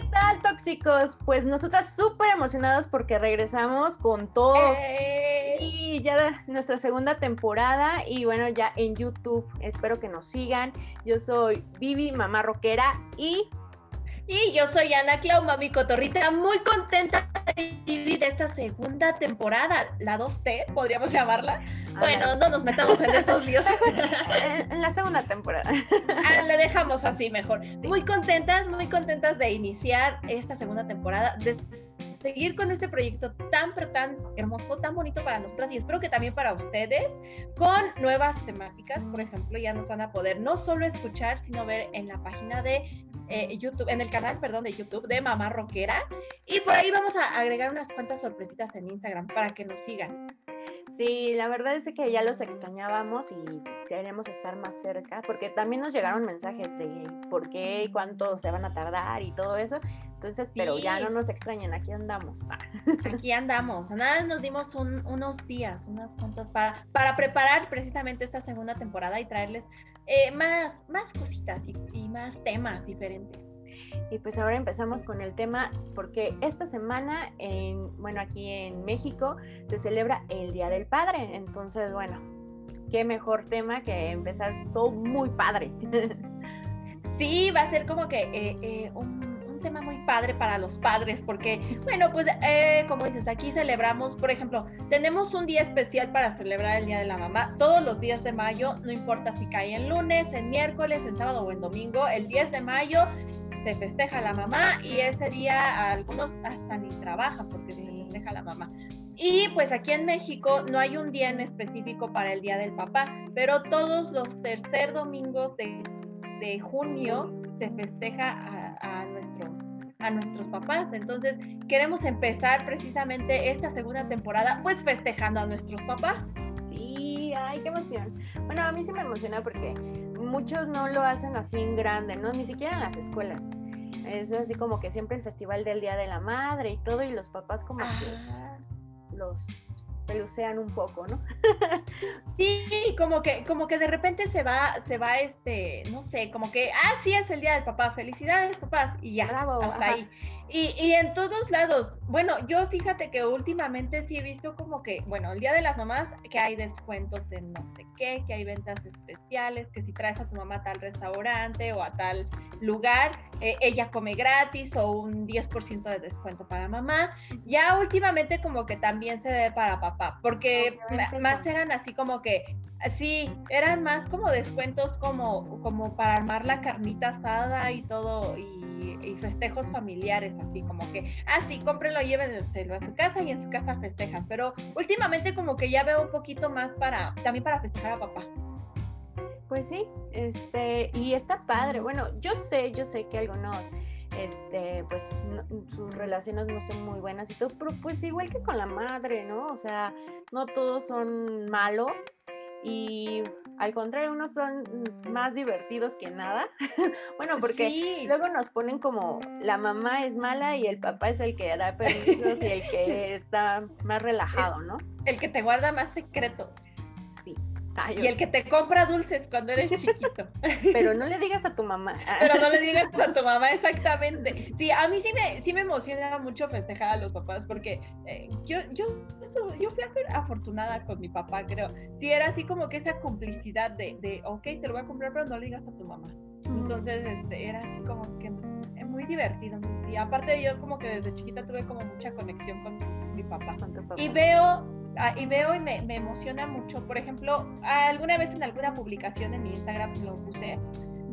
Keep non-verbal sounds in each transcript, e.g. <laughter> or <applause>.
¿qué tal, tóxicos? Pues nosotras súper emocionadas porque regresamos con todo. Y ya nuestra segunda temporada y bueno, ya en YouTube. Espero que nos sigan. Yo soy Vivi, mamá rockera y... Y yo soy Ana Clau, mami cotorrita, muy contenta de vivir esta segunda temporada, la 2T, podríamos llamarla. Bueno, no nos metamos en esos líos. <laughs> en la segunda temporada. Ah, le dejamos así mejor. Muy contentas, muy contentas de iniciar esta segunda temporada, seguir con este proyecto tan, tan hermoso, tan bonito para nosotras y espero que también para ustedes, con nuevas temáticas. Por ejemplo, ya nos van a poder no solo escuchar, sino ver en la página de eh, YouTube, en el canal, perdón, de YouTube de Mamá Rockera. Y por ahí vamos a agregar unas cuantas sorpresitas en Instagram para que nos sigan. Sí, la verdad es que ya los extrañábamos y queremos estar más cerca, porque también nos llegaron mensajes de por qué y cuánto se van a tardar y todo eso. Entonces, pero ya no nos extrañen, aquí andamos. <laughs> Aquí andamos. Nada, nos dimos unos días, unas cuantas para, para preparar precisamente esta segunda temporada y traerles eh, más, más cositas y más temas diferentes. Y pues ahora empezamos con el tema porque esta semana, en, bueno, aquí en México se celebra el Día del Padre. Entonces, bueno, qué mejor tema que empezar todo muy padre. <laughs> Sí, va a ser como que eh, eh, un, tema muy padre para los padres, porque, bueno, pues eh, como dices, aquí celebramos, por ejemplo, tenemos un día especial para celebrar el Día de la Mamá, todos los días de mayo, no importa si cae en lunes, en miércoles, en sábado o en domingo, el 10 de mayo se festeja la mamá y ese día algunos hasta ni trabajan porque se festeja la mamá. Y pues aquí en México no hay un día en específico para el Día del Papá, pero todos los tercer domingos de, de junio se festeja a, a, nuestros, a nuestros papás. Entonces queremos empezar precisamente esta segunda temporada pues festejando a nuestros papás. Sí, ay, qué emoción. Bueno, a mí sí me emociona porque muchos no lo hacen así en grande, ¿no? Ni siquiera en las escuelas. Es así como que siempre el festival del Día de la Madre y todo, y los papás como que ah. los pelucean un poco, ¿no? <laughs> sí, como que, como que de repente se va, se va este, no sé, como que, ah, sí es el día del papá, felicidades papás, y ya, hasta ahí. Y, y, en todos lados, bueno, yo fíjate que últimamente sí he visto como que, bueno, el Día de las Mamás, que hay descuentos en no sé qué, que hay ventas especiales, que si traes a tu mamá a tal restaurante o a tal lugar, eh, ella come gratis o un 10% de descuento para mamá. Ya últimamente como que también se ve para papá, porque más eran así como que, sí, eran más como descuentos como, como para armar la carnita asada y todo. Y, y, festejos familiares, así como que, ah, sí, cómprenlo, llévenselo a su casa y en su casa festejan. Pero últimamente como que ya veo un poquito más para, también para festejar a papá. Pues sí, este, y está padre. Bueno, yo sé, yo sé que algunos, este, pues sus relaciones no son muy buenas y todo, pero pues igual que con la madre, ¿no? O sea, no todos son malos y al contrario, unos son más divertidos que nada. <laughs> bueno, porque luego nos ponen como la mamá es mala y el papá es el que da permisos y el que <laughs> está más relajado, ¿no? El que te guarda más secretos. Y el que te compra dulces cuando eres <laughs> chiquito. Pero no le digas a tu mamá. Pero no le digas a tu mamá, exactamente. Sí, a mí sí me, sí me emociona mucho festejar a los papás porque eh, yo, yo, yo fui afortunada con mi papá, creo. Sí, era así como que esa complicidad de, de ok, te lo voy a comprar, pero no le digas a tu mamá. Entonces, este, era así como que muy divertido. Y aparte yo como que desde chiquita tuve como mucha conexión con mi papá. Con papá. Y veo y veo y me, me, emociona mucho. Por ejemplo, alguna vez en alguna publicación en mi Instagram lo puse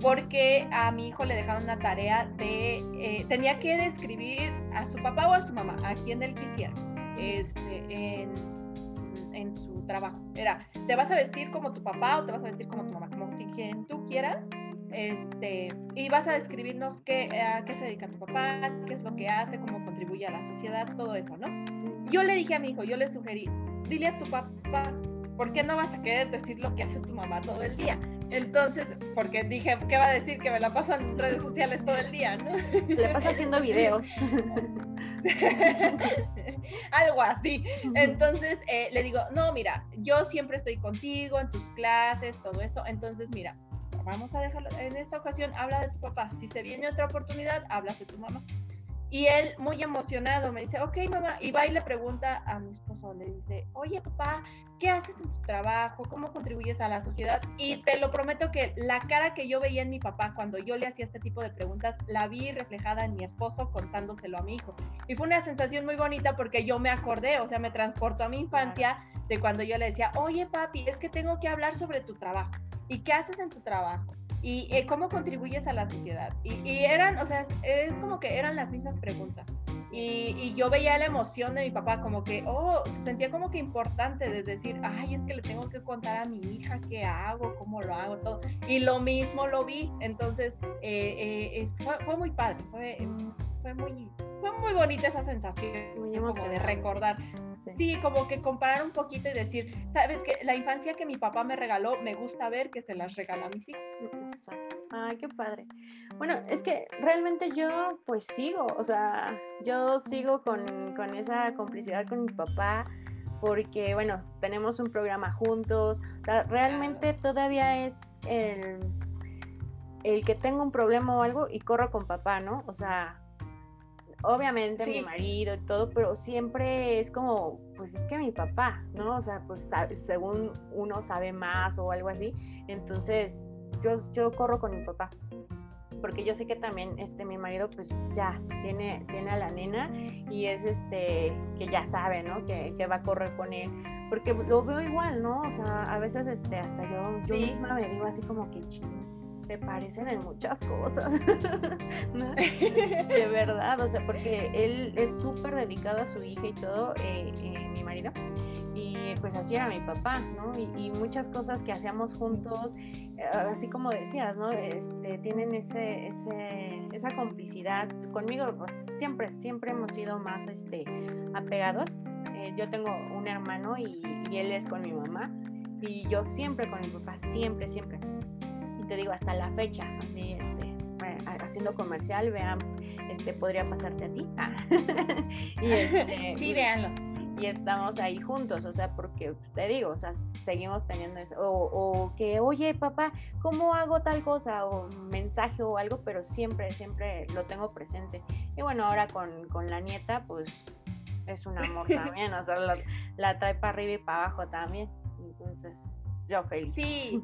porque a mi hijo le dejaron una tarea de, eh, tenía que describir a su papá o a su mamá, a quien él quisiera, este, en, en su trabajo. Era, ¿te vas a vestir como tu papá o te vas a vestir como tu mamá? Como quien tú quieras. Este, y vas a describirnos qué, a qué se dedica tu papá, qué es lo que hace, cómo contribuye a la sociedad, todo eso, ¿no? Yo le dije a mi hijo, yo le sugerí, dile a tu papá, ¿por qué no vas a querer decir lo que hace tu mamá todo el día? Entonces, porque dije, ¿qué va a decir? Que me la paso en redes sociales todo el día, ¿no? Le pasa haciendo videos. <laughs> Algo así. Entonces, eh, le digo, no, mira, yo siempre estoy contigo en tus clases, todo esto. Entonces, mira, vamos a dejarlo, en esta ocasión habla de tu papá. Si se viene otra oportunidad, hablas de tu mamá. Y él, muy emocionado, me dice, ok, mamá, y va y le pregunta a mi esposo, le dice, oye, papá, ¿qué haces en tu trabajo? ¿Cómo contribuyes a la sociedad? Y te lo prometo que la cara que yo veía en mi papá cuando yo le hacía este tipo de preguntas, la vi reflejada en mi esposo contándoselo a mi hijo. Y fue una sensación muy bonita porque yo me acordé, o sea, me transportó a mi infancia de cuando yo le decía, oye, papi, es que tengo que hablar sobre tu trabajo. ¿Y qué haces en tu trabajo? ¿Y eh, cómo contribuyes a la sociedad? Y, y eran, o sea, es como que eran las mismas preguntas. Y, yo veía la emoción de mi papá, como que, oh, se sentía como que importante de decir, ay, es que le tengo que contar a mi hija qué hago, cómo lo hago, todo. Y lo mismo lo vi, entonces eh, eh, fue, muy padre, fue, fue, muy, fue muy bonita esa sensación muy como de recordar. Sí. como que comparar un poquito y decir, sabes que la infancia que mi papá me regaló, me gusta ver que se las regala a mis hijos. Exacto. Ay, qué padre. Bueno, es que realmente yo pues sigo, o sea, yo sigo con, esa complicidad con mi papá porque, bueno, tenemos un programa juntos, o sea, realmente todavía es el, el que tengo un problema o algo y corro con papá, ¿no? O sea, obviamente mi marido y todo, pero siempre es como, pues es que mi papá, ¿no? O sea, pues según uno sabe más o algo así, entonces yo, yo corro con mi papá porque yo sé que también este mi marido pues ya tiene tiene a la nena y es este que ya sabe no que, que va a correr con él porque lo veo igual no o sea a veces este hasta yo yo misma me digo así como que se parecen en muchas cosas <laughs> de <laughs> verdad o sea porque él es súper dedicado a su hija y todo eh, eh, mi marido pues así era mi papá, ¿no? Y, muchas cosas que hacíamos juntos, eh, así como decías, ¿no? Este, tienen ese, ese, esa complicidad. Conmigo, pues siempre, siempre hemos sido más este, apegados. Eh, yo tengo un hermano y, él es con mi mamá. Y yo siempre con mi papá, siempre, siempre. Te digo, hasta la fecha, este, haciendo comercial, vean, este, podría pasarte a ti. <laughs> y este, sí, véanlo y estamos ahí juntos, o sea, porque te digo, o sea, seguimos teniendo eso, o, que, oye, papá, ¿cómo hago tal cosa? O mensaje o algo, pero siempre, siempre lo tengo presente. Y bueno, ahora con, con la nieta, pues es un amor <laughs> también, o sea, la, la trae para arriba y para abajo también. Entonces, yo feliz. Sí,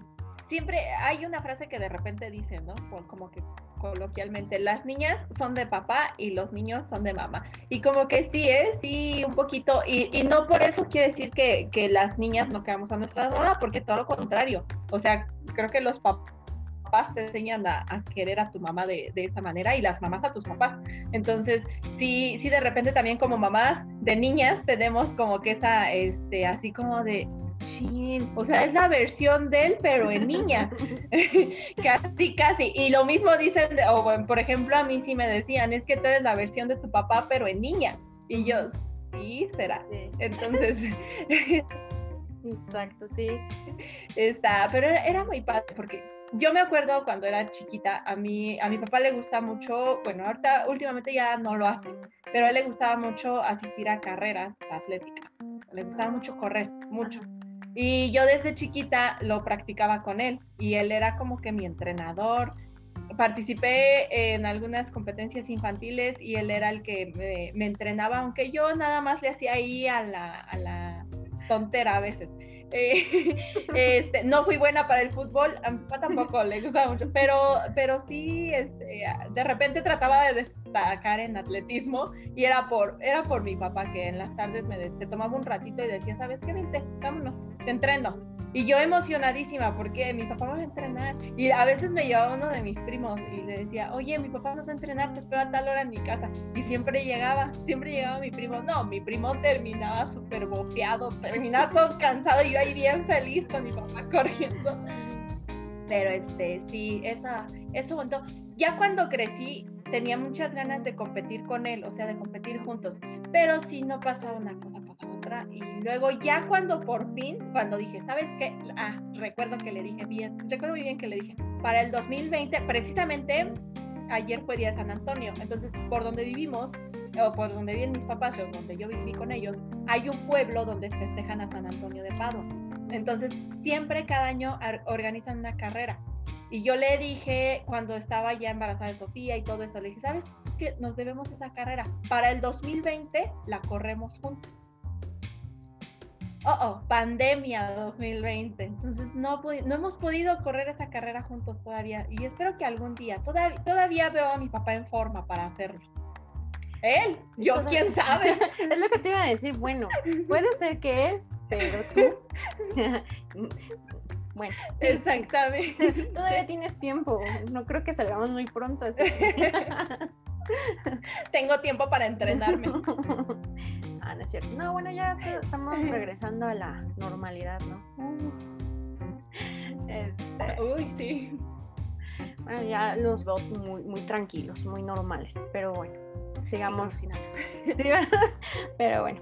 siempre hay una frase que de repente dicen, ¿no? Como que coloquialmente, las niñas son de papá y los niños son de mamá. Y como que sí ¿eh? sí, un poquito, y, y no por eso quiere decir que, que, las niñas no quedamos a nuestra boda, porque todo lo contrario. O sea, creo que los papás te enseñan a, a querer a tu mamá de, de, esa manera y las mamás a tus papás. Entonces, sí, sí, de repente también como mamás de niñas tenemos como que esa, este, así como de, o sea, es la versión de él, pero en niña. <laughs> <laughs> casi, casi. Y lo mismo dicen, o por ejemplo, a mí sí me decían, es que tú eres la versión de tu papá, pero en niña. Y yo, sí, será. <laughs> Entonces. Exacto, sí. Está, pero era, muy padre porque yo me acuerdo cuando era chiquita, a mí, a mi papá le gusta mucho, bueno, ahorita últimamente ya no lo hace, pero a él le gustaba mucho asistir a carreras atléticas. Le gustaba mucho correr, mucho. Y yo desde chiquita lo practicaba con él y él era como que mi entrenador. Participé en algunas competencias infantiles y él era el que me, entrenaba, aunque yo nada más le hacía ahí a la, a la tontera a veces. <laughs> Este, no fui buena para el fútbol, a mi papá tampoco le gustaba mucho, pero, pero sí, este, de repente trataba de destacar en atletismo y era por, era por mi papá que en las tardes me tomaba un ratito y decía, ¿sabes qué? Vente, vámonos, te entreno. Y yo emocionadísima porque mi papá va a entrenar. Y a veces me llevaba uno de mis primos y le decía, oye, mi papá nos va a entrenar, te espero a tal hora en mi casa. Y siempre llegaba, siempre llegaba mi primo. No, mi primo terminaba súper bofeado, terminaba todo cansado y yo ahí bien feliz con mi papá <laughs> corriendo. Pero este, sí, esa, eso montó. Ya cuando crecí, tenía muchas ganas de competir con él, o sea, de competir juntos. Pero si no pasaba una cosa, otra. Y luego ya cuando por fin, cuando dije, ¿sabes qué? Ah, recuerdo que le dije bien, recuerdo muy bien que le dije, para el 2020, precisamente ayer fue día de San Antonio, entonces por donde vivimos, o por donde viven mis papás, o donde yo viví con ellos, hay un pueblo donde festejan a San Antonio de Padua. Entonces, siempre cada año organizan una carrera. Y yo le dije, cuando estaba ya embarazada de Sofía y todo eso, le dije, ¿sabes qué? Nos debemos esa carrera. Para el 2020 la corremos juntos. Oh, oh, pandemia 2020. Entonces no, no hemos podido correr esa carrera juntos todavía. Y espero que algún día, todavía, todavía veo a mi papá en forma para hacerlo. Él, yo, quién sabe. <laughs> es lo que te iba a decir. Bueno, puede ser que él, pero tú. <laughs> bueno, exactamente. <laughs> Todavía tienes tiempo. No creo que salgamos muy pronto. Así <laughs> Tengo tiempo para entrenarme. <laughs> ah, no es cierto. No, bueno, ya estamos <laughs> regresando a la normalidad, ¿no? Este... Uy, sí. Bueno, ya los veo muy, muy tranquilos, muy normales, pero bueno sigamos. Sí, pero bueno,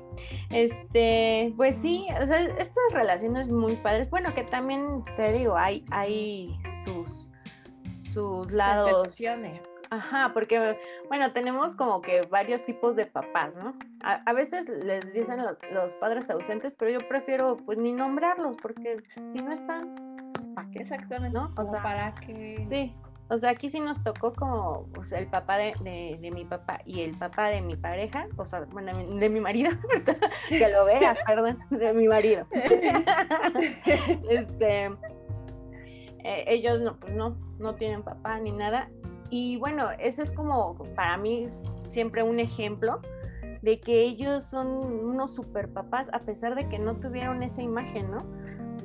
este, pues sí, o sea, estas relaciones muy padres, bueno, que también te digo, hay, hay sus, sus lados. Ajá, porque, bueno, tenemos como que varios tipos de papás, ¿no? A, veces les dicen los, los, padres ausentes, pero yo prefiero, pues, ni nombrarlos, porque si no están, pues, ¿para qué exactamente? ¿No? O sea, para que... Sí, o sea, aquí sí nos tocó como pues, el papá de, de, mi papá y el papá de mi pareja, o sea, bueno, de mi marido, <laughs> que lo vea, <laughs> perdón, de mi marido. <laughs> este, eh, ellos no, pues no, no tienen papá ni nada. Y bueno, ese es como para mí siempre un ejemplo de que ellos son unos super papás a pesar de que no tuvieron esa imagen, ¿no?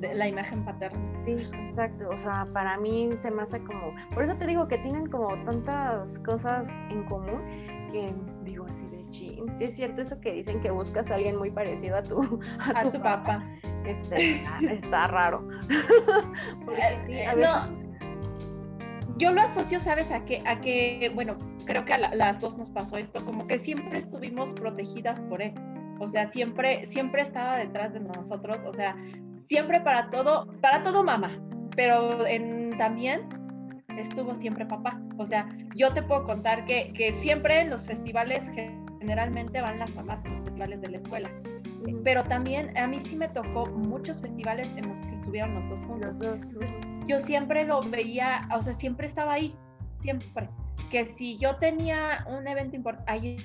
la imagen paterna. Sí, exacto. O sea, para mí se me hace como. Por eso te digo que tienen como tantas cosas en común que digo así de ching. Sí, es cierto eso que dicen que buscas a alguien muy parecido a tu, a, tu, papá. Este, está, raro. <laughs> Porque sí, a veces... No. Yo lo asocio, ¿sabes? A que, a que bueno, creo que a las dos nos pasó esto, como que siempre estuvimos protegidas por él. O sea, siempre, siempre estaba detrás de nosotros. O sea, siempre para todo, para todo mamá, pero en, también estuvo siempre papá. O sea, yo te puedo contar que, que siempre en los festivales generalmente van las mamás, los festivales de la escuela. Pero también a mí sí me tocó muchos festivales en los que estuvieron los dos juntos. Los dos. Yo siempre lo veía, o sea, siempre estaba ahí, siempre. Que si yo tenía un evento importante, ahí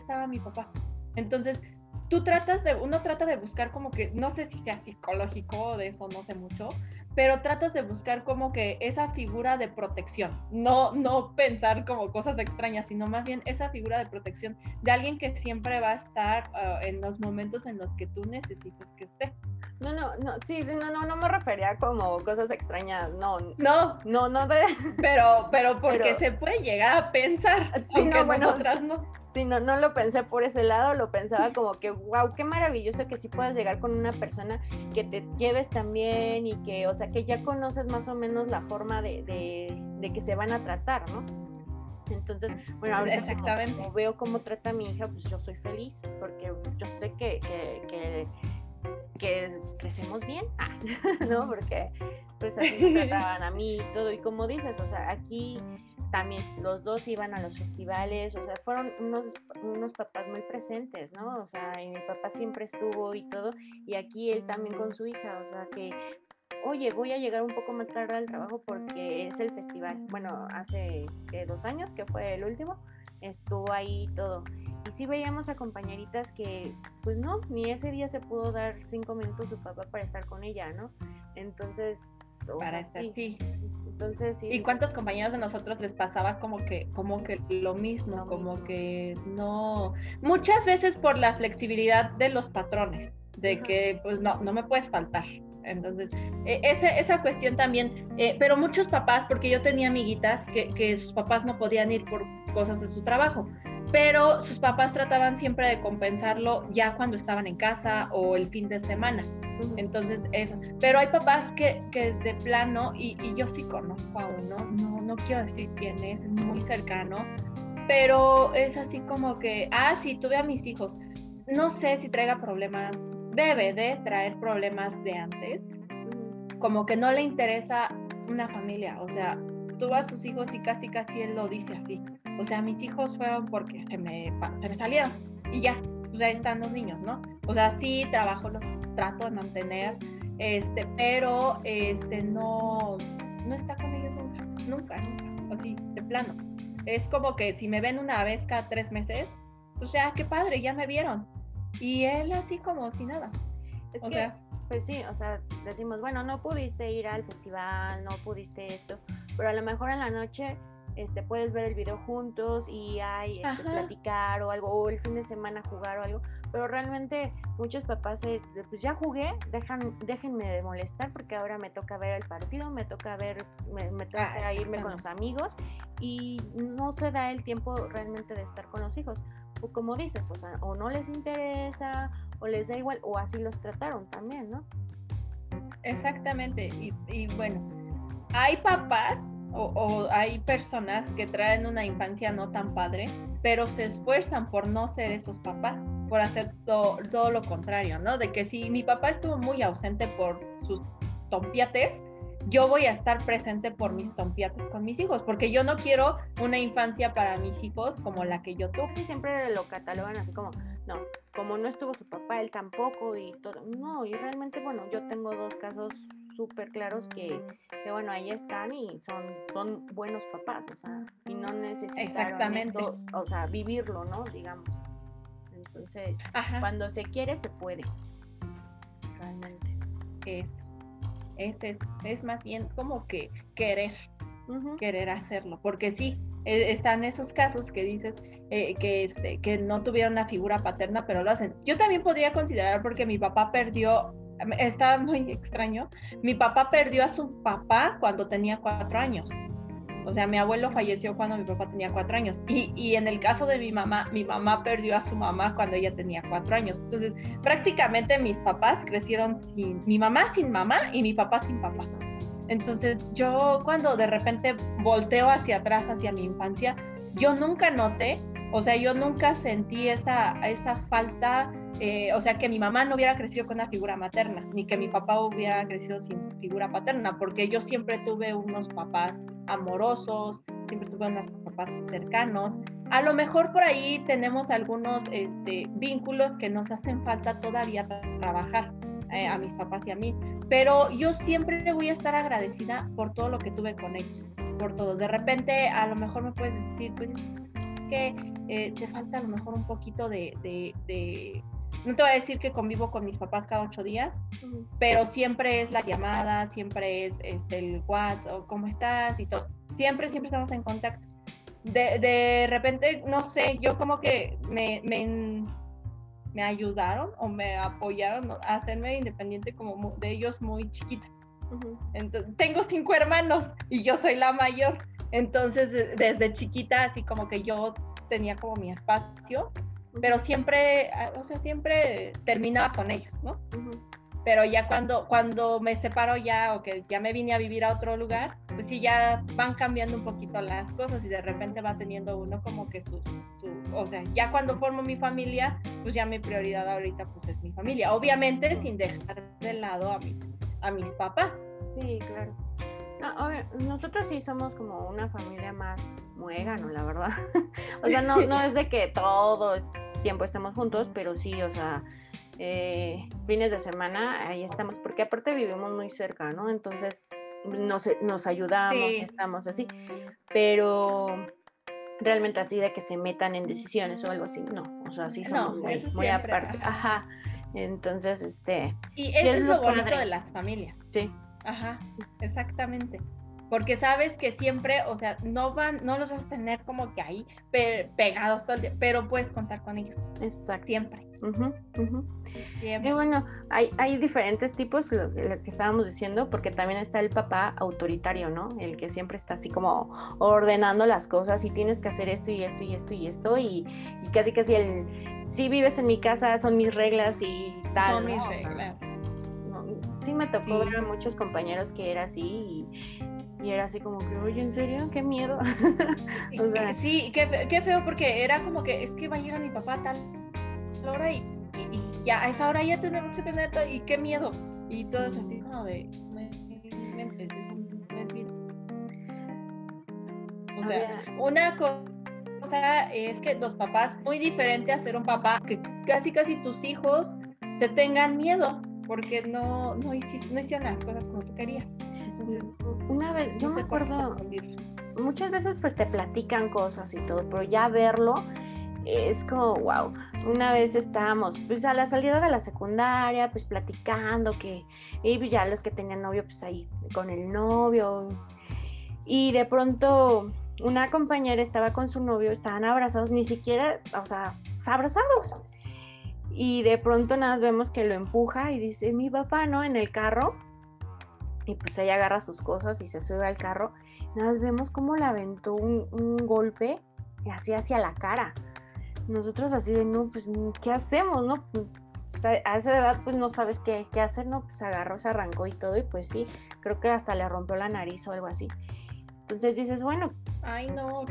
estaba mi papá. Entonces, tú tratas de, uno trata de buscar como que, no sé si sea psicológico de eso, no sé mucho, pero tratas de buscar como que esa figura de protección, no, no pensar como cosas extrañas, sino más bien esa figura de protección de alguien que siempre va a estar ah, en los momentos en los que tú necesites que esté. No, no, no, sí, sí, no, no, no me refería como cosas extrañas, no. No, no, no, <laughs> pero, pero porque se puede llegar a pensar, sí, no, bueno, otras no. Sí, no, no lo pensé por ese lado, lo pensaba como que, wow, qué maravilloso que sí puedas llegar con una persona que te lleves también y que, o sea, que ya conoces más o menos la forma de, de, que se van a tratar, ¿no? Entonces, bueno, ahora Exactamente. veo cómo trata a mi hija, pues yo soy feliz, porque yo sé que, que, que que crecemos bien, <laughs> ¿no? Porque pues así me <laughs> trataban a mí y todo. Y como dices, o sea, aquí también los dos iban a los festivales, o sea, fueron unos, unos papás muy presentes, ¿no? O sea, y mi papá siempre estuvo y todo, y aquí él también con su hija, o sea, que, oye, voy a llegar un poco más tarde al trabajo porque es el festival. Bueno, hace dos años, que fue el último, estuvo ahí todo. Y sí veíamos a compañeritas que, pues no, ni ese día se pudo dar cinco minutos su papá para estar con ella, ¿no? Entonces, para sí. sí. Entonces, sí. ¿Y cuántos compañeros de nosotros les pasaba como que, como que lo mismo, como que no, muchas veces por la flexibilidad de los patrones, de que pues no, no me puedes faltar. Entonces, e, esa, cuestión también, eh, pero muchos papás, porque yo tenía amiguitas que, que sus papás no podían ir por cosas de su trabajo, pero sus papás trataban siempre de compensarlo ya cuando estaban en casa o el fin de semana. Entonces, eso. Pero hay papás que, que de plano, y, y, yo sí conozco a uno, no, no quiero decir quién es, es muy cercano, pero es así como que, ah, sí, tuve a mis hijos. No sé si traiga problemas, debe de traer problemas de antes, como que no le interesa una familia, o sea, tuvo a sus hijos y casi casi él lo dice así. O sea, mis hijos fueron porque se me, se me salieron y ya, o sea, están los niños, ¿no? O sea, sí, trabajo los trato de mantener, este, pero este, no, no está con ellos nunca, nunca, nunca, así, de plano. Es como que si me ven una vez cada tres meses, pues ya, qué padre, ya me vieron. Y él así como si nada. Es que, pues sí, o sea, decimos, bueno, no pudiste ir al festival, no pudiste esto, pero a lo mejor en la noche este, puedes ver el video juntos y hay este, platicar o algo, o el fin de semana jugar o algo, pero realmente muchos papás es, pues ya jugué, dejan, déjenme de molestar porque ahora me toca ver el partido, me toca ver, me, toca ah, irme con los amigos y no se da el tiempo realmente de estar con los hijos. O como dices, o sea, o no les interesa, o les da igual, o así los trataron también, ¿no? Exactamente, y, y bueno, hay papás o, hay personas que traen una infancia no tan padre, pero se esfuerzan por no ser esos papás, por hacer todo lo contrario, ¿no? De que si mi papá estuvo muy ausente por sus tompiates, yo voy a estar presente por mis tompiates con mis hijos, porque yo no quiero una infancia para mis hijos como la que yo tuve. Sí, siempre lo catalogan así como, no, como no estuvo su papá, él tampoco y todo. No, y realmente, bueno, yo tengo dos casos súper claros que, que, bueno, ahí están y son, son buenos papás, o sea, y no necesitan Exactamente. o sea, vivirlo, ¿no? Digamos. Entonces, cuando se quiere, se puede. Realmente. Es, es, es, es más bien como que querer, querer hacerlo, porque sí, e, están esos casos que dices eh, que, este, que no tuvieron una figura paterna, pero lo hacen. Yo también podría considerar porque mi papá perdió está muy extraño. Mi papá perdió a su papá cuando tenía cuatro años. O sea, mi abuelo falleció cuando mi papá tenía cuatro años. Y, y, en el caso de mi mamá, mi mamá perdió a su mamá cuando ella tenía cuatro años. Entonces, prácticamente mis papás crecieron sin, mi mamá sin mamá y mi papá sin papá. Entonces, yo cuando de repente volteo hacia atrás, hacia mi infancia, yo nunca noté, o sea, yo nunca sentí esa, esa falta eh, o sea, que mi mamá no hubiera crecido con una figura materna, ni que mi papá hubiera crecido sin figura paterna, porque yo siempre tuve unos papás amorosos, siempre tuve unos papás cercanos. A lo mejor por ahí tenemos algunos este, vínculos que nos hacen falta todavía trabajar. Eh, a mis papás y a mí, pero yo siempre voy a estar agradecida por todo lo que tuve con ellos, por todo. De repente, a lo mejor me puedes decir, pues es que eh, te falta a lo mejor un poquito de, no te voy a decir que convivo con mis papás cada ocho días, pero siempre es la llamada, siempre es este, el WhatsApp, cómo estás y todo. Siempre, siempre estamos en contacto. De, de repente, no sé, yo como que me, me, me, ayudaron o me apoyaron a hacerme independiente como de ellos muy chiquita. Entonces, tengo cinco hermanos y yo soy la mayor. Entonces, desde chiquita, así como que yo tenía como mi espacio pero siempre, ah, o sea, siempre terminaba con ellos, ¿no? Pero ya cuando, cuando me separo ya o que ya me vine a vivir a otro lugar, pues sí, ya van cambiando un poquito las cosas y de repente va teniendo uno como que sus, su, o sea, ya cuando formo mi familia, pues ya mi prioridad ahorita pues es mi familia. Obviamente sin dejar de lado a, mi, a mis papás. Sí, claro. Nosotros sí somos como una familia más muégano, la verdad. <laughs> o sea, no, no es de que todo tiempo estemos juntos, pero sí, o sea, eh, fines de semana ahí estamos, porque aparte vivimos muy cerca, ¿no? Entonces nos, nos ayudamos, estamos así, pero realmente así de que se metan en decisiones o algo así, no, o sea, sí somos muy, aparte, ajá. Entonces, este... Y eso es, lo, bonito de las familias. Sí. Ajá, exactamente porque sabes que siempre, o sea, no van, no los vas a tener como que ahí pegados todo el día, pero puedes contar con ellos. Exacto. Siempre. Y bueno, hay, hay diferentes tipos, lo, que estábamos diciendo, porque también está el papá autoritario, ¿no? El que siempre está así como ordenando las cosas y tienes que hacer esto y esto y esto y esto y, casi casi el, si vives en mi casa, son mis reglas y tal. Son mis reglas. Sí me tocó ver a muchos compañeros que era así y, y era así como que, oye, ¿en serio? ¡Qué miedo! <laughs> sí, qué, qué, feo, porque era como que es que va a llegar mi papá tal hora y, y, ya a esa hora ya tenemos que tener todo, y qué miedo. Y todo es así como de, es bien. O sea, una cosa es que los papás, muy diferente a ser un papá, que casi casi tus hijos te tengan miedo porque no, no, hiciste, no hicieron las cosas como tú querías. Entonces, una vez, yo me acuerdo, muchas veces pues te platican cosas y todo, pero ya verlo es como, wow, una vez estábamos pues a la salida de la secundaria, pues platicando que, y pues ya los que tenían novio, pues ahí con el novio, y de pronto una compañera estaba con su novio, estaban abrazados, ni siquiera, o sea, abrazados. Y de pronto nada vemos que lo empuja y dice, mi papá, ¿no? En el carro. Y pues ella agarra sus cosas y se sube al carro. Nada vemos cómo le aventó un, un golpe así hacia la cara nosotros así de, no, pues, ¿qué hacemos, no? a esa edad, pues, no sabes qué, qué hacer, ¿no? Pues agarró, se arrancó y todo, y pues sí, creo que hasta le rompió la nariz o algo así. Entonces dices, bueno. Ay, no.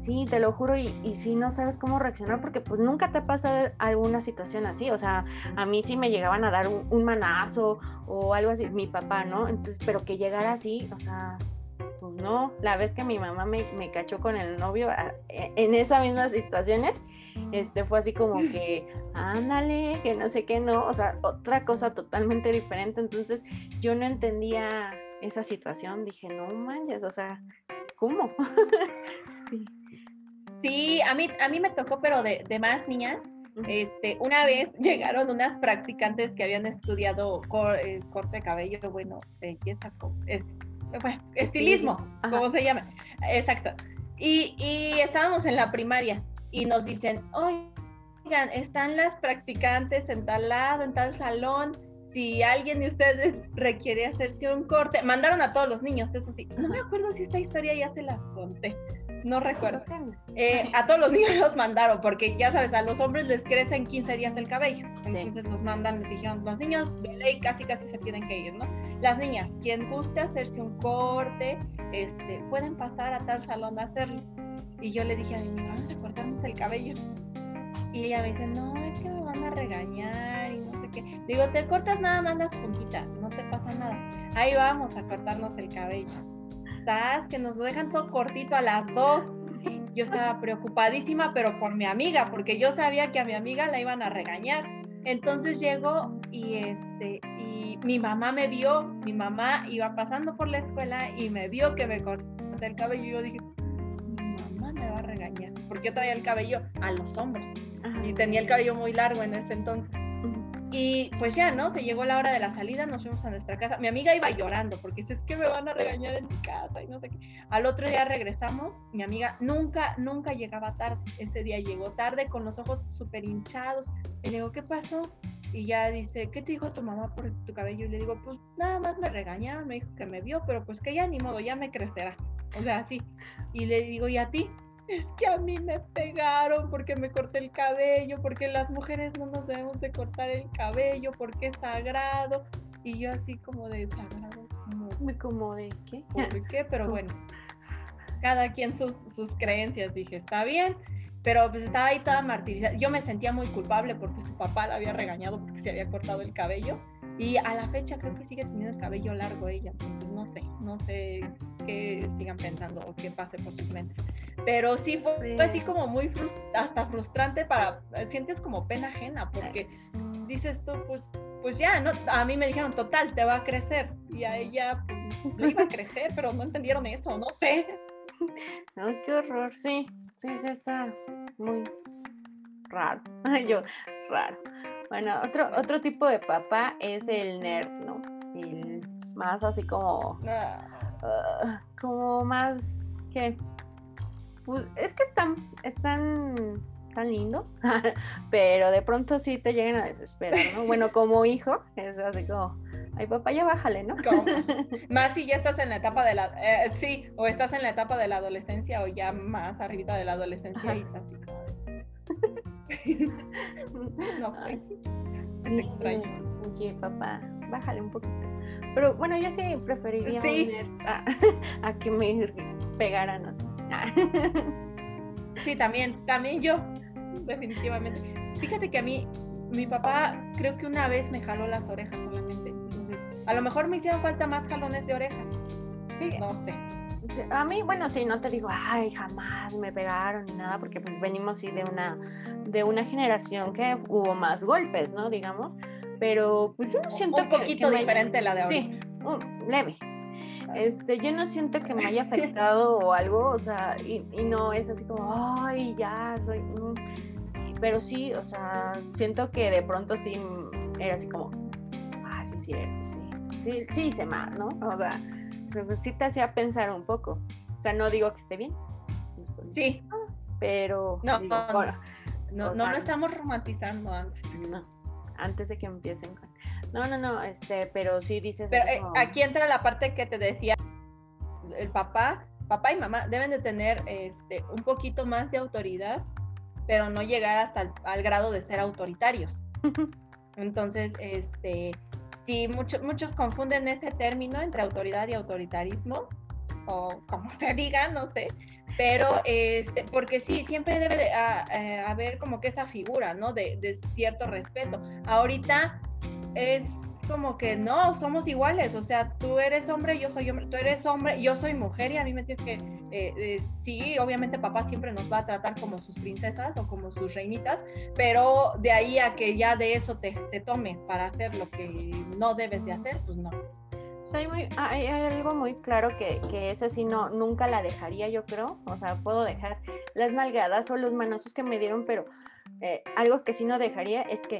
Sí, te lo juro, y, y sí no sabes cómo reaccionar, porque pues nunca te pasa alguna situación así. O sea, a mí sí me llegaban a dar un, un manazo o algo así, mi papá, ¿no? Entonces, pero que llegara así, o sea, pues no. La vez que mi mamá me, me cachó con el novio e, en esas mismas situaciones, este fue así como que, <laughs> ándale, que no sé qué, no, o sea, otra cosa totalmente diferente. Entonces yo no entendía esa situación, dije, no manches, o sea, ¿cómo? <laughs> sí. Sí, a mí, a mí me tocó, pero de, de más niñas. Este, una vez <laughs> llegaron unas practicantes que habían estudiado eh, corte de cabello, bueno, belleza, es, bueno, estilismo, como se llama. Exacto. Y, y estábamos en la primaria y nos dicen, oigan, están las practicantes en tal lado, en tal salón, si alguien de ustedes <laughs> requiere hacerse un corte, mandaron a todos los niños, eso sí, no me acuerdo si esta historia ya se la conté, no recuerdo. Eh, a todos los <laughs> niños los mandaron, porque ya sabes, a los hombres les crecen 15 días el cabello, entonces los mandan, les dijeron, los niños de ley casi casi se tienen que ir, ¿no? Las niñas, quien guste hacerse un corte, este, pueden pasar a tal salón a hacerlo. Y yo le dije a mi niña, vamos a cortarnos el cabello. Y ella me dice, no, es que me van a regañar Digo, te cortas nada más las puntitas, no te pasa nada. Ahí vamos a cortarnos el cabello. ¿Sabes? Que nos lo dejan todo cortito a las dos. Yo estaba preocupadísima, pero por mi amiga, porque yo sabía que a mi amiga la iban a regañar. Entonces llegó y este y mi mamá me vio, mi mamá iba pasando por la escuela y me vio que me corté el cabello y yo dije, me va a regañar, porque yo traía el cabello a los hombros y tenía el cabello muy largo en ese entonces. Y pues ya, ¿no? Se llegó la hora de la salida, nos fuimos a nuestra casa. Mi amiga iba llorando porque dice, es que me van a regañar en mi casa y no sé qué. Al otro día regresamos, mi amiga nunca, nunca llegaba tarde. Ese día llegó tarde con los ojos súper hinchados. Y le digo, ¿qué pasó? Y ya dice, ¿qué te dijo tu mamá por tu cabello? Y le digo, pues nada más me regañaron, me dijo que me vio, pero pues que ya ni modo, ya me crecerá. O sea, así. Y le digo, ¿y a ti? Es que a mí me pegaron porque me corté el cabello, porque las mujeres no nos debemos de cortar el cabello, porque es sagrado. Y yo así como de sagrado, como, como de qué? ¿Por qué? Pero bueno, cada quien sus, sus creencias, dije, está bien. Pero pues estaba ahí toda martirizada. Yo me sentía muy culpable porque su papá la había regañado porque se había cortado el cabello. Y a la fecha creo que sigue teniendo el cabello largo ella. Entonces no sé, no sé qué sigan pensando o qué pase por sus mentes. Pero sí fue, así como muy hasta frustrante para, sientes como pena ajena porque dices tú, pues, pues ya, no, a mí me dijeron, total, te va a crecer. Y a ella pues, iba a crecer, pero no entendieron eso, no sé. <laughs> No, qué horror, sí, sí, sí está muy raro. <laughs> Yo, raro. Bueno, otro, otro tipo de papá es el nerd, ¿no? El más así como... Ah. Ah, como más que pues es que están, están tan lindos, <laughs> pero de pronto sí te llegan a desesperar, ¿no? Bueno, <laughs> como hijo, es así como, ay papá, ya bájale, ¿no? <laughs> Más si ya estás en la etapa de la, eh, sí, o estás en la etapa de la adolescencia o ya más arribita de la adolescencia y estás así como... <laughs> no sé. Sí, extraño. Oye, papá, bájale un poquito. Pero bueno, yo sí preferiría a, <laughs> a, que me pegaran así. Sí, también, también yo, definitivamente. Fíjate que a mí, mi papá creo que una vez me jaló las orejas solamente. Entonces, a lo mejor me hicieron falta más jalones de orejas. No sé. A mí, bueno, sí, no te digo, ay, jamás me pegaron ni nada, porque pues venimos sí de una, de una generación que hubo más golpes, ¿no? Digamos. Pero pues yo siento un poquito diferente la de ahora. Sí, leve Este, yo no siento que me haya afectado o algo, o sea, y, no es así como, ay, ya, soy... Pero sí, o sea, siento que de pronto sí era así como, ah, sí, cierto, sí, sí, sí hice mal, ¿no? O sea, sí te hacía pensar un poco. O sea, no digo que esté bien. sí. Pero... No, no, no, no, lo estamos romantizando antes. No, antes de que empiecen con... No, no, no, este, pero sí dices. Pero eh, aquí entra la parte que te decía, el papá, papá y mamá deben de tener este, un poquito más de autoridad, pero no llegar hasta el al grado de ser autoritarios. <laughs> Entonces, este, sí, muchos muchos confunden ese término entre autoridad y autoritarismo, o como <laughs> se diga, no sé, pero este, porque sí, siempre debe de, ah, eh, haber como que esa figura, ¿no? De, de, cierto respeto. Ahorita es como que no, somos iguales, o sea, tú eres hombre, yo soy hombre, tú eres hombre, yo soy mujer y a mí me tienes que, eh, eh, sí, obviamente papá siempre nos va a tratar como sus princesas o como sus reinitas, pero de ahí a que ya de eso te, te tomes para hacer lo que no debes de hacer, pues no. hay, algo muy claro que, que ese sí no, nunca la dejaría, yo creo. O sea, puedo dejar las malgadas o los manazos que me dieron, pero eh, algo que sí no dejaría es que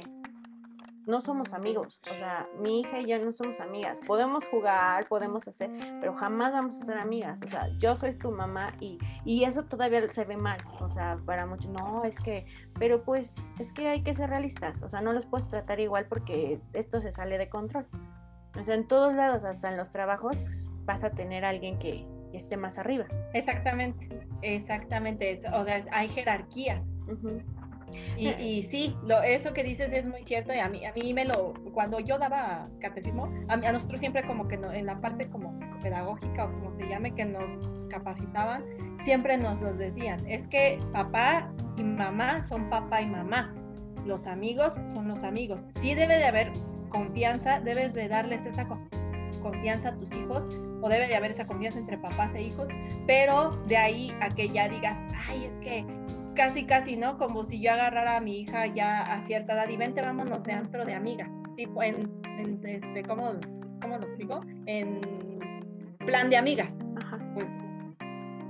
no somos amigos. O sea, mi hija y yo no somos amigas. Podemos jugar, podemos hacer, pero jamás vamos a ser amigas. O sea, yo soy tu mamá y, y eso todavía se ve mal. O sea, para muchos, no, es que, pero pues es que hay que ser realistas. O sea, no los puedes tratar igual porque esto se sale de control. O sea, en todos lados, hasta en los trabajos, pues, vas a tener a alguien que, esté más arriba. Exactamente, exactamente. o sea, hay jerarquías. <laughs> Y, sí, lo, eso que dices es muy cierto y a mí, a mí me lo, cuando yo daba catecismo, a, nosotros siempre como que en la parte como pedagógica o como se llame, que nos capacitaban, siempre nos lo decían, es que papá y mamá son papá y mamá, los amigos son los amigos, sí debe de haber confianza, debes de darles esa confianza a tus hijos o debe de haber esa confianza entre papás e hijos, pero de ahí a que ya digas, ay, es que casi, casi, ¿no? Como si yo agarrara a mi hija ya a cierta edad y vente, vámonos de antro de amigas, tipo en, este, ¿cómo, ¿cómo, lo explico? En plan de amigas. Ajá. Pues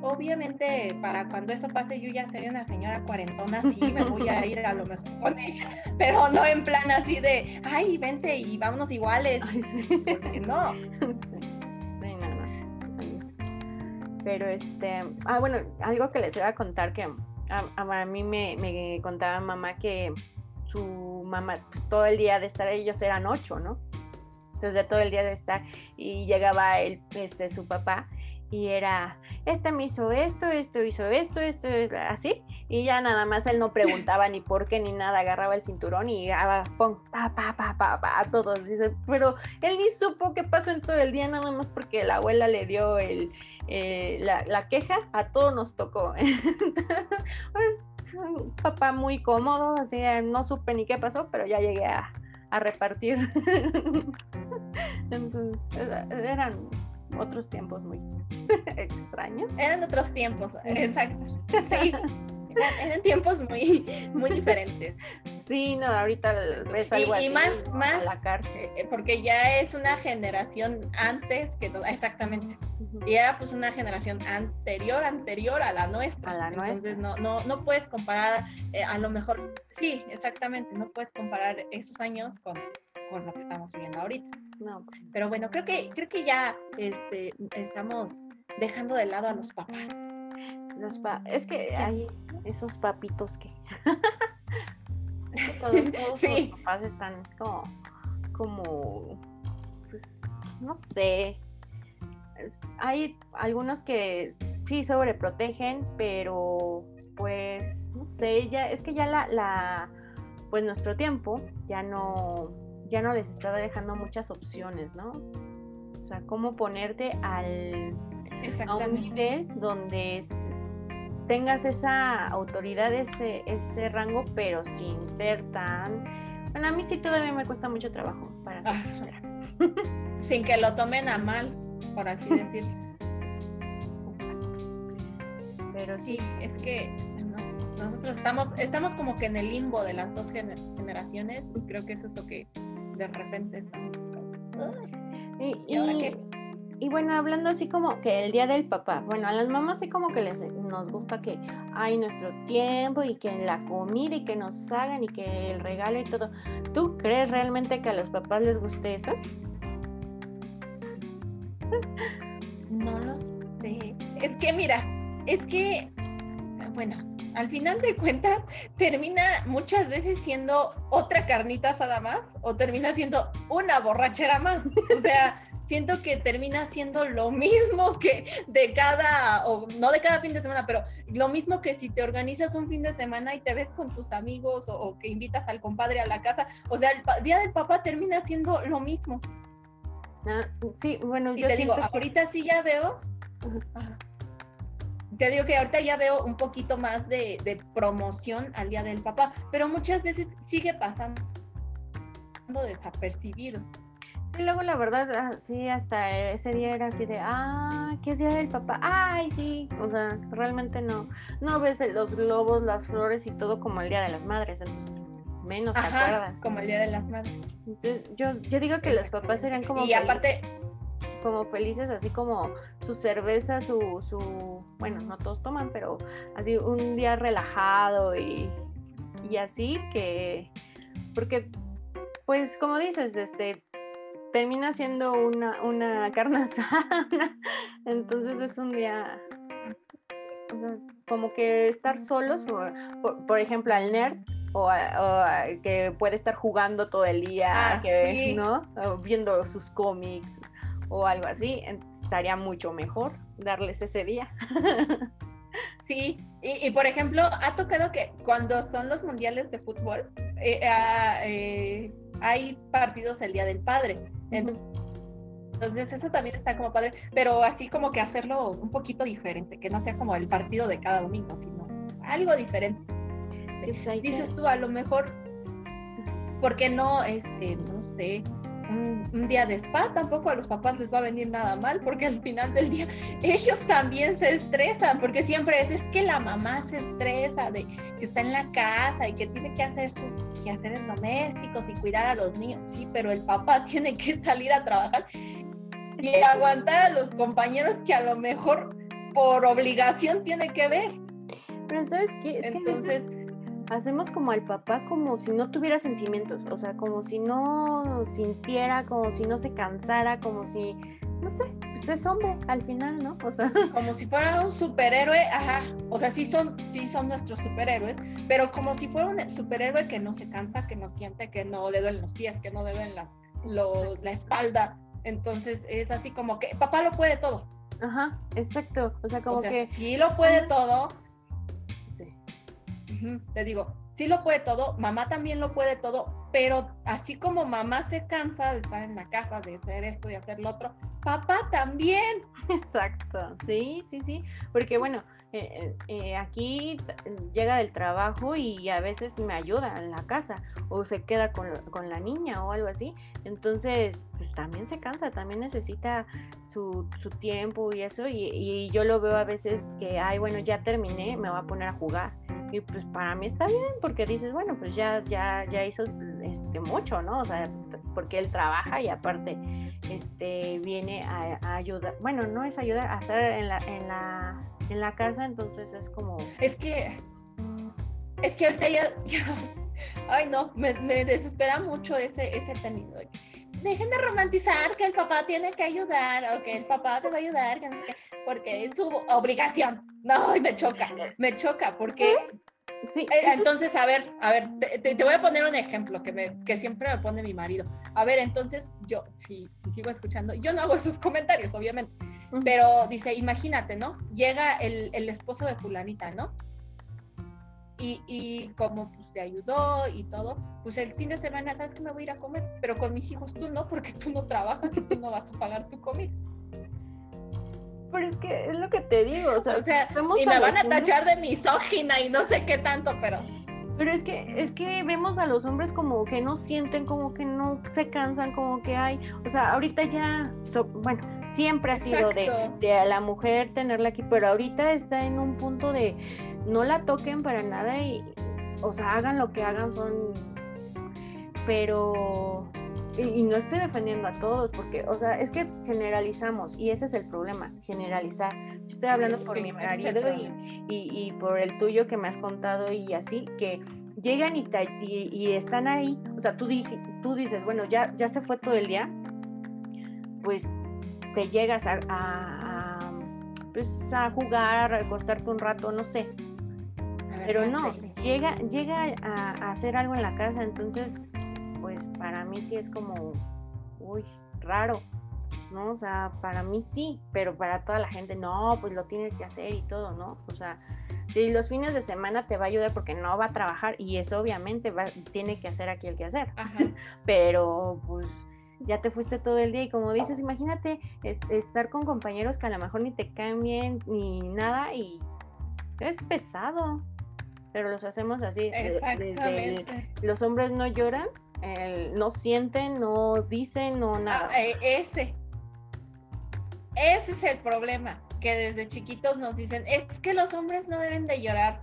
obviamente para cuando eso pase yo ya sería una señora cuarentona, sí, me voy a ir a lo mejor con ella, <laughs> pero no en plan así de, ay, vente y vámonos iguales. Ay, sí. no. Sí. nada. Pero este, ah, bueno, algo que les iba a contar que a, mí me, contaba mamá que su mamá pues, todo el día de estar, ellos eran ocho, ¿no? Entonces de todo el día de estar y llegaba el, este, su papá y era, este me hizo esto, esto hizo esto, esto, así, y ya nada más él no preguntaba ni por qué ni nada, agarraba el cinturón y pa, pa, pa, pa, pa, a todos, dice, pero él ni supo qué pasó en todo el día, nada más porque la abuela le dio el, eh, la, queja, a todos nos tocó. <laughs> pues, un papá muy cómodo, así, no supe ni qué pasó, pero ya llegué a, a repartir. <laughs> Entonces, eran otros tiempos muy <laughs> extraños. Eran otros tiempos, exacto. <laughs> Sí, eran, tiempos muy, muy diferentes. Sí, no, ahorita ves algo y, y más, más, la cárcel. Eh, porque ya es una generación antes que exactamente. Y era pues una generación anterior, anterior a la nuestra. A la Entonces no, no, no puedes comparar, eh, a lo mejor, sí, exactamente, no puedes comparar esos años con, con lo que estamos viviendo ahorita. No. Pero bueno, creo que, creo que ya este, estamos dejando de lado a los papás. Los es que hay esos papitos que. <laughs> todos, los papás están como, como, pues, no sé. hay algunos que sí sobreprotegen, pero pues, no sé, ya, es que ya la, la pues nuestro tiempo ya no, ya no les está dejando muchas opciones, ¿no? O sea, cómo ponerte al, a un nivel donde tengas esa autoridad, ese, ese rango, pero sin ser tan... Bueno, a mí sí todavía me cuesta mucho trabajo para ser ah. <laughs> Sin que lo tomen a mal, por así <laughs> decirlo. Exacto. Pero sí, es que nosotros estamos, estamos como que en el limbo de las dos generaciones y creo que eso es lo que de repente estamos. Y, y bueno, hablando así como que el día del papá, bueno, a las mamás sí como que les nos gusta que hay nuestro tiempo y que la comida y que nos hagan y que el regalo y todo. ¿Tú crees realmente que a los papás les guste eso? No lo sé. Es que mira, es que, bueno, al final de cuentas termina muchas veces siendo otra carnita asada más o termina siendo una borrachera más. O sea, <laughs> siento que termina siendo lo mismo que de cada, o no de cada fin de semana, pero lo mismo que si te organizas un fin de semana y te ves con tus amigos o, que invitas al compadre a la casa, o sea, el día del papá termina siendo lo mismo. Ah, sí, bueno, yo te digo, ahorita sí ya veo, te digo que ahorita ya veo un poquito más de, de promoción al día del papá, pero muchas veces sigue pasando desapercibido. Sí, luego la verdad, ah, sí, hasta ese día era así de, ah, ¿qué es día del papá? Ay, sí, o sea, realmente no, no ves los globos, las flores y todo como el día de las madres, entonces menos te acuerdas. Como el día de las madres. yo, yo digo que los papás serían como... Y aparte... Como felices, así como su cerveza, su, su, bueno, no todos toman, pero así un día relajado y, y así que, porque, pues como dices, este, termina siendo una, una carne <laughs> asada. Entonces es un día como que estar solos, por, ejemplo, al nerd, o, que puede estar jugando todo el día, ah, que, ¿no? viendo sus cómics o algo así, estaría mucho mejor darles ese día. <laughs> Sí, y, por ejemplo, ha tocado que cuando son los mundiales de fútbol, eh, ah, eh, hay partidos el Día del Padre. Entonces eso también está como padre, pero así como que hacerlo un poquito diferente, que no sea como el partido de cada domingo, sino algo diferente. Pues, Dices tú, a lo mejor, ¿por qué no, este, no sé, un, día de spa, tampoco a los papás les va a venir nada mal, porque al final del día <laughs> ellos también se estresan, porque siempre es, es que la mamá se estresa de que está en la casa y que tiene que hacer sus quehaceres domésticos y cuidar a los niños, sí, pero el papá <laughs> tiene que salir a trabajar y aguantar a los compañeros que a lo mejor por obligación tiene que ver. Pero sabes qué, es Entonces, que hacemos como al papá como si no tuviera sentimientos, o sea, como si no sintiera, como si no se cansara, como si, no sé, pues es hombre al final, ¿no? O sea, <laughs> como si fuera un superhéroe, ajá, o sea, sí son, sí son nuestros superhéroes, pero como si fuera un superhéroe que no se cansa, que no siente, que no le duelen los pies, que no le duelen las, la espalda, entonces es así como que papá lo puede todo. Ajá, exacto, o sea, como que... Sí lo puede todo, te digo, sí lo puede todo, mamá también lo puede todo, pero así como mamá se cansa de estar en la casa, de hacer esto y hacer lo otro, papá también. <laughs> Exacto, sí, sí, sí, porque bueno, eh, eh, aquí llega del trabajo y a veces me ayuda en la casa o se queda con, la niña o algo así. Entonces, pues también se cansa, también necesita su, tiempo y eso. Y, y, yo lo veo a veces que, ay, bueno, ya terminé, me voy a poner a jugar. Y pues para mí está bien, porque dices, bueno, pues ya, ya, ya hizo este, mucho, ¿no? O sea, porque él trabaja y aparte este, viene a, ayudar, bueno, no es ayudar, a hacer en la, en la, en la casa, entonces es como... Es que, es que ahorita ya, <laughs> ay no, me, me, desespera mucho ese, ese tenido. Dejen de romantizar que el papá tiene que ayudar o que el papá te va a ayudar, porque es su obligación. No, me choca, me choca, porque... Sí, eh, entonces, a ver, a ver, te, voy a poner un ejemplo que, me, que siempre me pone mi marido. A ver, entonces yo, si, sigo escuchando, yo no hago esos comentarios, obviamente, pero dice, imagínate, ¿no? Llega el, el esposo de fulanita, ¿no? Y, y, como pues, te ayudó y todo, pues el fin de semana, ¿sabes que me voy a ir a comer? Pero con mis hijos tú no, porque tú no trabajas y tú no vas a pagar tu comida. Pero es que es lo que te digo, o sea, y me van a tachar de misógina y no sé qué tanto, pero pero es que es que vemos a los hombres como que no sienten, como que no se cansan, como que hay, o sea, ahorita ya, bueno, siempre ha sido de, de, a la mujer tenerla aquí, pero ahorita está en un punto de no la toquen para nada y, o sea, hagan lo que hagan, son, pero y, no estoy defendiendo a todos, porque, o sea, es que generalizamos y ese es el problema, generalizar. Yo estoy hablando por mi marido y, por el tuyo que me has contado y así, que llegan y, y, están ahí, o sea, tú, tú dices, bueno, ya, ya se fue todo el día, pues te llegas a, a, pues, a jugar, a recostarte un rato, no sé. Pero no, llega, llega a hacer algo en la casa, entonces pues para mí sí es como, uy, raro, ¿no? O sea, para mí sí, pero para toda la gente no, pues lo tienes que hacer y todo, ¿no? O sea, si los fines de semana te va a ayudar porque no va a trabajar y eso obviamente va, tiene que hacer aquí el que hacer, <laughs> pero pues ya te fuiste todo el día y como dices, imagínate estar con compañeros que a lo mejor ni te caen bien ni nada y es pesado, pero los hacemos así. Desde los hombres no lloran no sienten, no dicen, no nada. Ah, eh, ese. Ese es el problema, que desde chiquitos nos dicen, es que los hombres no deben de llorar.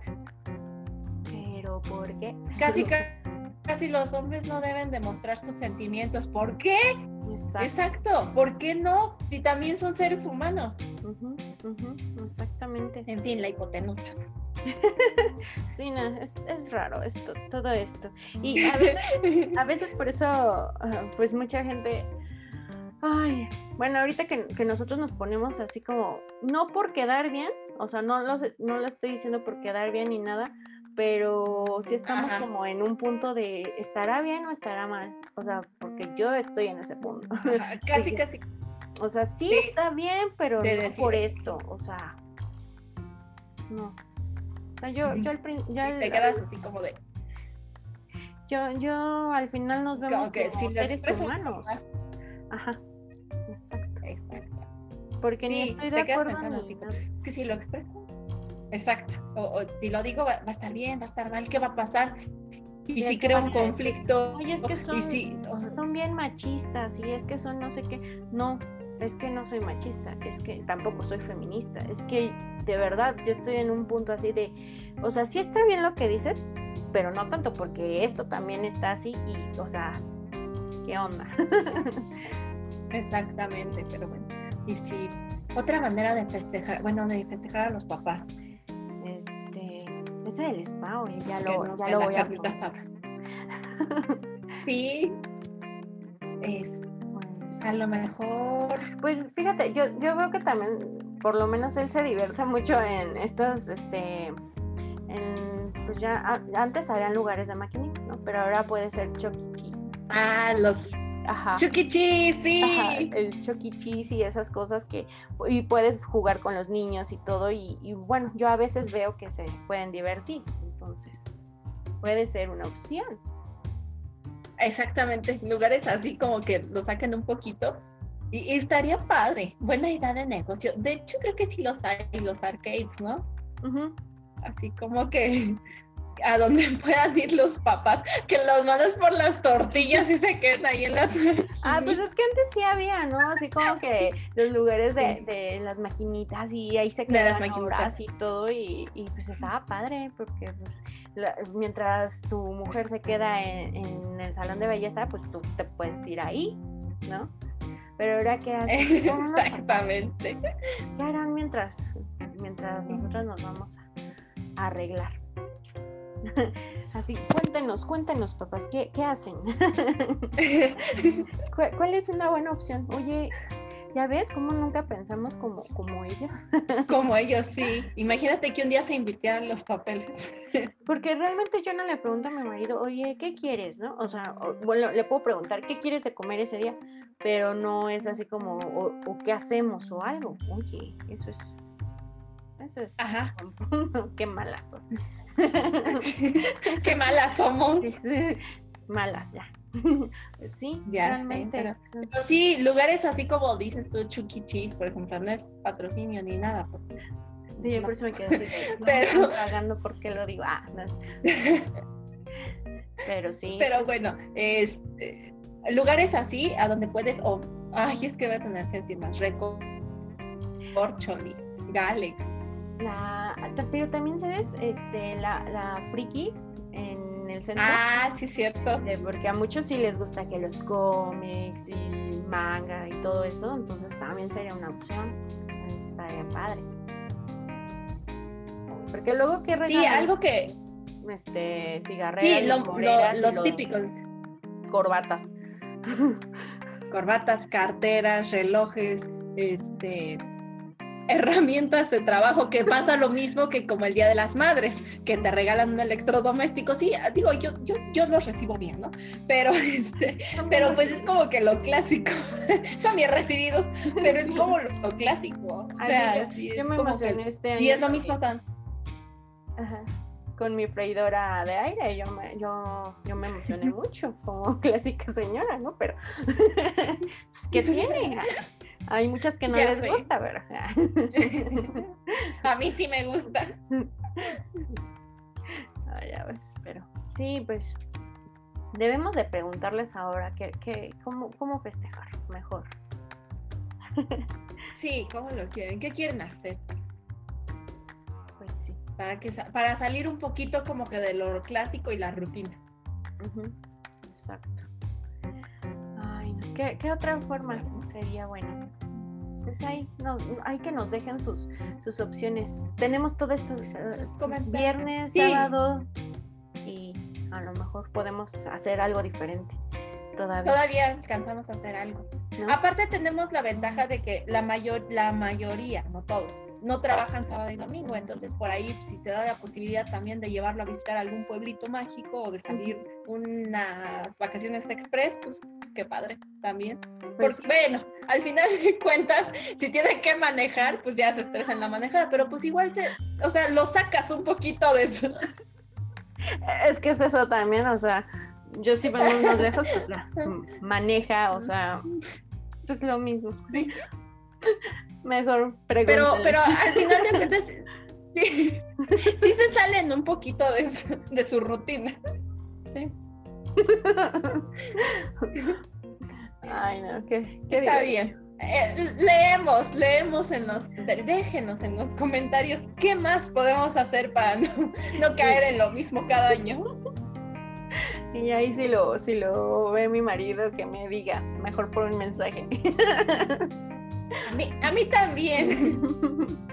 Pero ¿por qué? Casi, <laughs> casi los hombres no deben demostrar sus sentimientos. ¿Por qué? Exacto. ¿Por qué no? Si también son seres humanos. Exactamente. En fin, la hipotenusa. <laughs> sí, no, es, raro esto, todo esto. Y a veces, <laughs> a veces por eso, ah, pues mucha gente, ay, bueno, ahorita que, nosotros nos ponemos así como, no por quedar bien, o sea, no lo, no lo estoy diciendo por quedar bien ni nada, pero sí estamos como en un punto de, ¿estará bien o estará mal? O sea, porque yo estoy en ese punto. <laughs> casi, casi. O sea, sí, está bien, pero no por esto, o sea, no. O sea, yo, yo al te quedas así como de. Yo, yo al final nos vemos como, seres humanos. Ajá, exacto. Exacto. Porque ni estoy de acuerdo ni Es que si lo expreso. Exacto. O, si lo digo, va, a estar bien, va a estar mal, ¿qué va a pasar? Y, si crea un conflicto. Oye, es que son, son bien machistas y es que son no sé qué. No, es que no soy machista, es que tampoco soy feminista, es que de verdad yo estoy en un punto así de, o sea, sí está bien lo que dices, pero no tanto porque esto también está así y, o sea, ¿qué onda? <laughs> Exactamente, pero bueno. Y si otra manera de festejar, bueno, de festejar a los papás. Este, esa del spa, ya lo, ya lo voy a <laughs> Sí. Es, a lo mejor. Pues fíjate, yo, yo veo que también, por lo menos él se divierte mucho en estas, este, en, pues ya antes habían lugares de maquinitas, ¿no? Pero ahora puede ser choquichi. Ah, los Ajá. Chuquichis, sí. el choquichis y esas cosas que y puedes jugar con los niños y todo y, y, bueno, yo a veces veo que se pueden divertir, entonces puede ser una opción. Exactamente, lugares así como que lo saquen un poquito. Y, estaría padre, buena idea de negocio. De hecho, creo que sí los hay, los arcades, ¿no? Así como que a donde <laughs> puedan ir los papás, que los mandas por las tortillas y se queden ahí en las... <laughs> Ah, pues es que antes sí había, ¿no? Así como que los lugares de, de las maquinitas y ahí se quedaban horas y todo y, y, pues estaba padre porque pues mientras tu mujer se queda en, el salón de belleza, pues tú te puedes ir ahí, ¿no? Pero ahora que <laughs> hace Exactamente. ¿Qué harán mientras, mientras nosotros nos vamos a, arreglar? <laughs> Así, cuéntenos, cuéntenos, papás, ¿qué, qué hacen? <laughs> ¿Cuál es una buena opción? Oye, ¿Ya ves cómo nunca pensamos como, como ellos? <laughs> Como ellos, sí. Imagínate que un día se invirtieran los papeles. <laughs> Porque realmente yo no le pregunto a mi marido, oye, ¿qué quieres? ¿No? O sea, bueno, le puedo preguntar, ¿qué quieres de comer ese día? Pero no es así como, o, qué hacemos o algo. Oye, eso es. Eso es. Ajá. <laughs> qué malas son. qué malas somos. malas ya. <laughs> sí, ya realmente. pero, sí, lugares así como dices tú, Chucky Cheese, por ejemplo, no es patrocinio ni nada. Sí, yo por eso me quedé así. <laughs> pero pagando porque lo digo. Ah, <laughs> pero sí. Pero pues, bueno, este, lugares así a donde puedes, o, ay, es que voy a tener que decir más, Record, Orcholi, Galex. La, pero también sabes, este, la, la Friki en el centro. Ah, sí, cierto. Este, porque a muchos sí les gusta que los cómics y manga y todo eso, entonces también sería una opción. Estaría padre. Porque luego, ¿qué regalan? Sí, algo que... Este, cigarreras. Sí, lo, lo, típico. Corbatas. <laughs> Corbatas, carteras, relojes, este herramientas de trabajo que pasa lo mismo que como el Día de las Madres, que te regalan un electrodoméstico. Sí, digo, yo, yo, yo los recibo bien, ¿no? Pero, <laughs> este, pero pues es como que lo clásico. <laughs> Son bien recibidos, <laughs> pero es como lo, clásico. O sea, yo, me emocioné este año. Y es lo mismo tan... Ajá con mi freidora de aire. Yo me, yo, yo me emocioné mucho como clásica señora, ¿no? Pero, pues, ¿qué tiene? Hay muchas que no les gusta, ¿verdad? <laughs> A mí sí me gusta. <laughs> Ah, ya ves, pero sí, pues debemos de preguntarles ahora que, que, cómo, cómo festejar mejor. <laughs> Sí, ¿cómo lo quieren? ¿Qué quieren hacer? Pues sí. Para, que, para salir un poquito como que de lo clásico y la rutina. Exacto. Ay, ¿Qué, ¿Qué, otra forma sería buena? pues hay, no, hay que nos dejen sus, sus opciones. Tenemos todo esto uh, viernes, sábado y a lo mejor podemos hacer algo diferente. Todavía. Todavía alcanzamos a hacer algo. Aparte tenemos la ventaja de que la mayor, la mayoría, no todos, no trabajan sábado y domingo, entonces por ahí si se da la posibilidad también de llevarlo a visitar algún pueblito mágico o de salir unas vacaciones express, pues, pues qué padre también. Pues bueno, al final de cuentas, si tienen que manejar, pues ya se estresan la manejada, pero pues igual se, o sea, lo sacas un poquito de eso. Es que es eso también, o sea, yo sí vamos más lejos, pues <laughs> ya, maneja, o sea, es lo mismo. <laughs> Mejor preguntar. Pero, pero al final de cuentas, <laughs> sí, sí se salen un poquito de su, de su rutina. Sí. <laughs> Ay, no, qué, qué Está bien. Eh, leemos, leemos en los déjenos en los comentarios qué más podemos hacer para no, no caer en lo mismo cada año. Y ahí si lo, si lo ve mi marido, que me diga, mejor por un mensaje. A mí, a mí también. <laughs>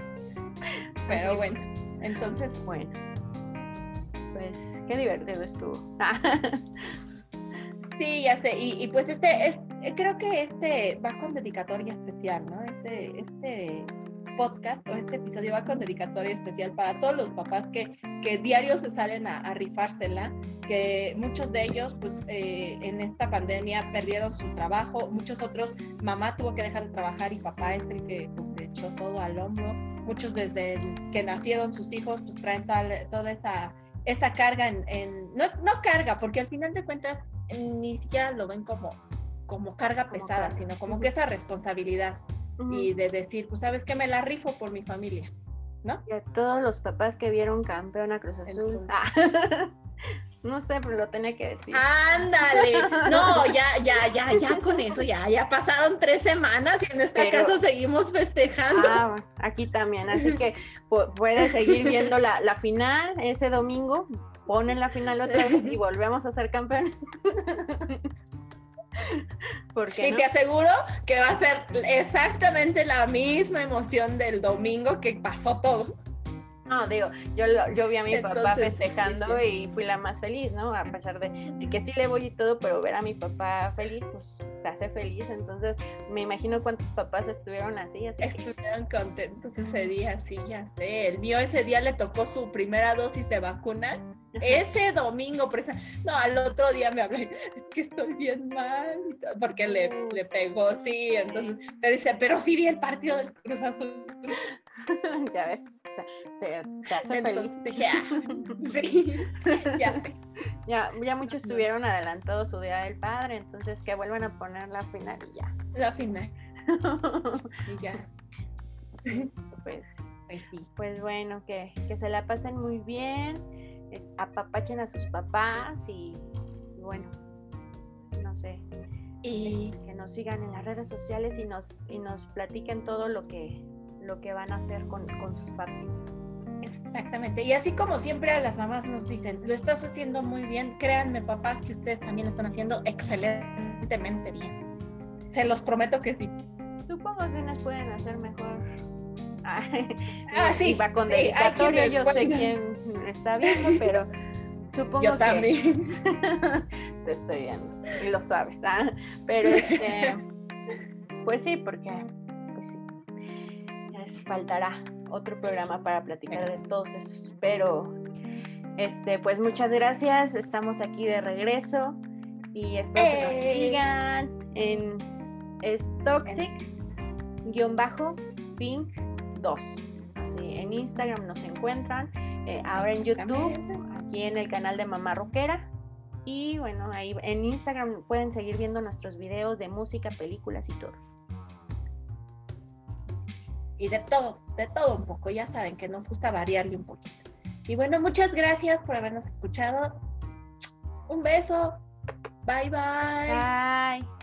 Pero bueno, entonces. Bueno. Pues qué divertido estuvo. <laughs> sí, ya sé. Y, y pues este, es, creo que este va con dedicatoria especial, ¿no? Este, este podcast o este episodio va con dedicatoria especial para todos los papás que, que diario se salen a, a rifársela que muchos de ellos, pues eh, en esta pandemia perdieron su trabajo, muchos otros, mamá tuvo que dejar de trabajar y papá es el que pues echó todo al hombro, muchos desde que nacieron sus hijos, pues traen toda esa, esa carga en, no, no, carga, porque al final de cuentas ni siquiera lo ven como, como carga pesada, sino como que esa responsabilidad y de decir, pues sabes que me la rifo por mi familia. ¿No? Y a todos los papás que vieron campeón a Cruz Azul. <laughs> No sé, pero lo tenía que decir. Ándale. <laughs> No, ya, ya, ya, ya con eso, ya, ya pasaron tres semanas y en este caso seguimos festejando. Ah, aquí también, así <laughs> que puedes seguir viendo la, la final ese domingo, ponen la final otra vez y volvemos a ser campeones. <laughs> y te aseguro que va a ser exactamente la misma emoción del domingo que pasó todo. No, digo, yo, yo vi a mi papá festejando y fui la más feliz, ¿no? A pesar de, que sí le voy y todo, pero ver a mi papá feliz, pues te hace feliz. Entonces, me imagino cuántos papás estuvieron así. así estuvieron contentos ese día, sí, ya sé. El mío ese día le tocó su primera dosis de vacuna. Ese domingo, no, al otro día me hablé, es que estoy bien mal, porque le, le pegó, sí, entonces, pero dice, pero sí vi el partido del Cruz Azul. <laughs> ya ves, te, hace feliz. Ah, <laughs> sí, ya. ya. Ya muchos tuvieron adelantado su Día del Padre, entonces que vuelvan a poner la final y ya. La final. <laughs> y ya. pues, pues, sí. Pues bueno, que, que se la pasen muy bien, apapachen a sus papás y, bueno, no sé. Y que nos sigan en las redes sociales y nos, y nos platiquen todo lo que, lo que van a hacer con, sus papis. Exactamente. Y así como siempre a las mamás nos dicen, lo estás haciendo muy bien, créanme papás que ustedes también están haciendo excelentemente bien. Se los prometo que sí. Supongo que unas pueden hacer mejor. <laughs> Ah, sí. va con dedicatoria, yo sé quién <laughs> está viendo, pero supongo yo también. <laughs> te estoy viendo y lo sabes, ¿ah? Pero este, pues sí, porque pues sí, les faltará otro programa para platicar de todos esos. Pero, este, pues muchas gracias. Estamos aquí de regreso y espero que nos ¡Eh! sigan en es toxic-pink 2. Así, en Instagram nos encuentran. Eh, ahora en YouTube, aquí en el canal de Mamá Roquera. Y bueno, ahí en Instagram pueden seguir viendo nuestros videos de música, películas y todo y de todo, de todo un poco. Ya saben que nos gusta variarle un poquito. Y bueno, muchas gracias por habernos escuchado. Un beso. Bye bye. Bye.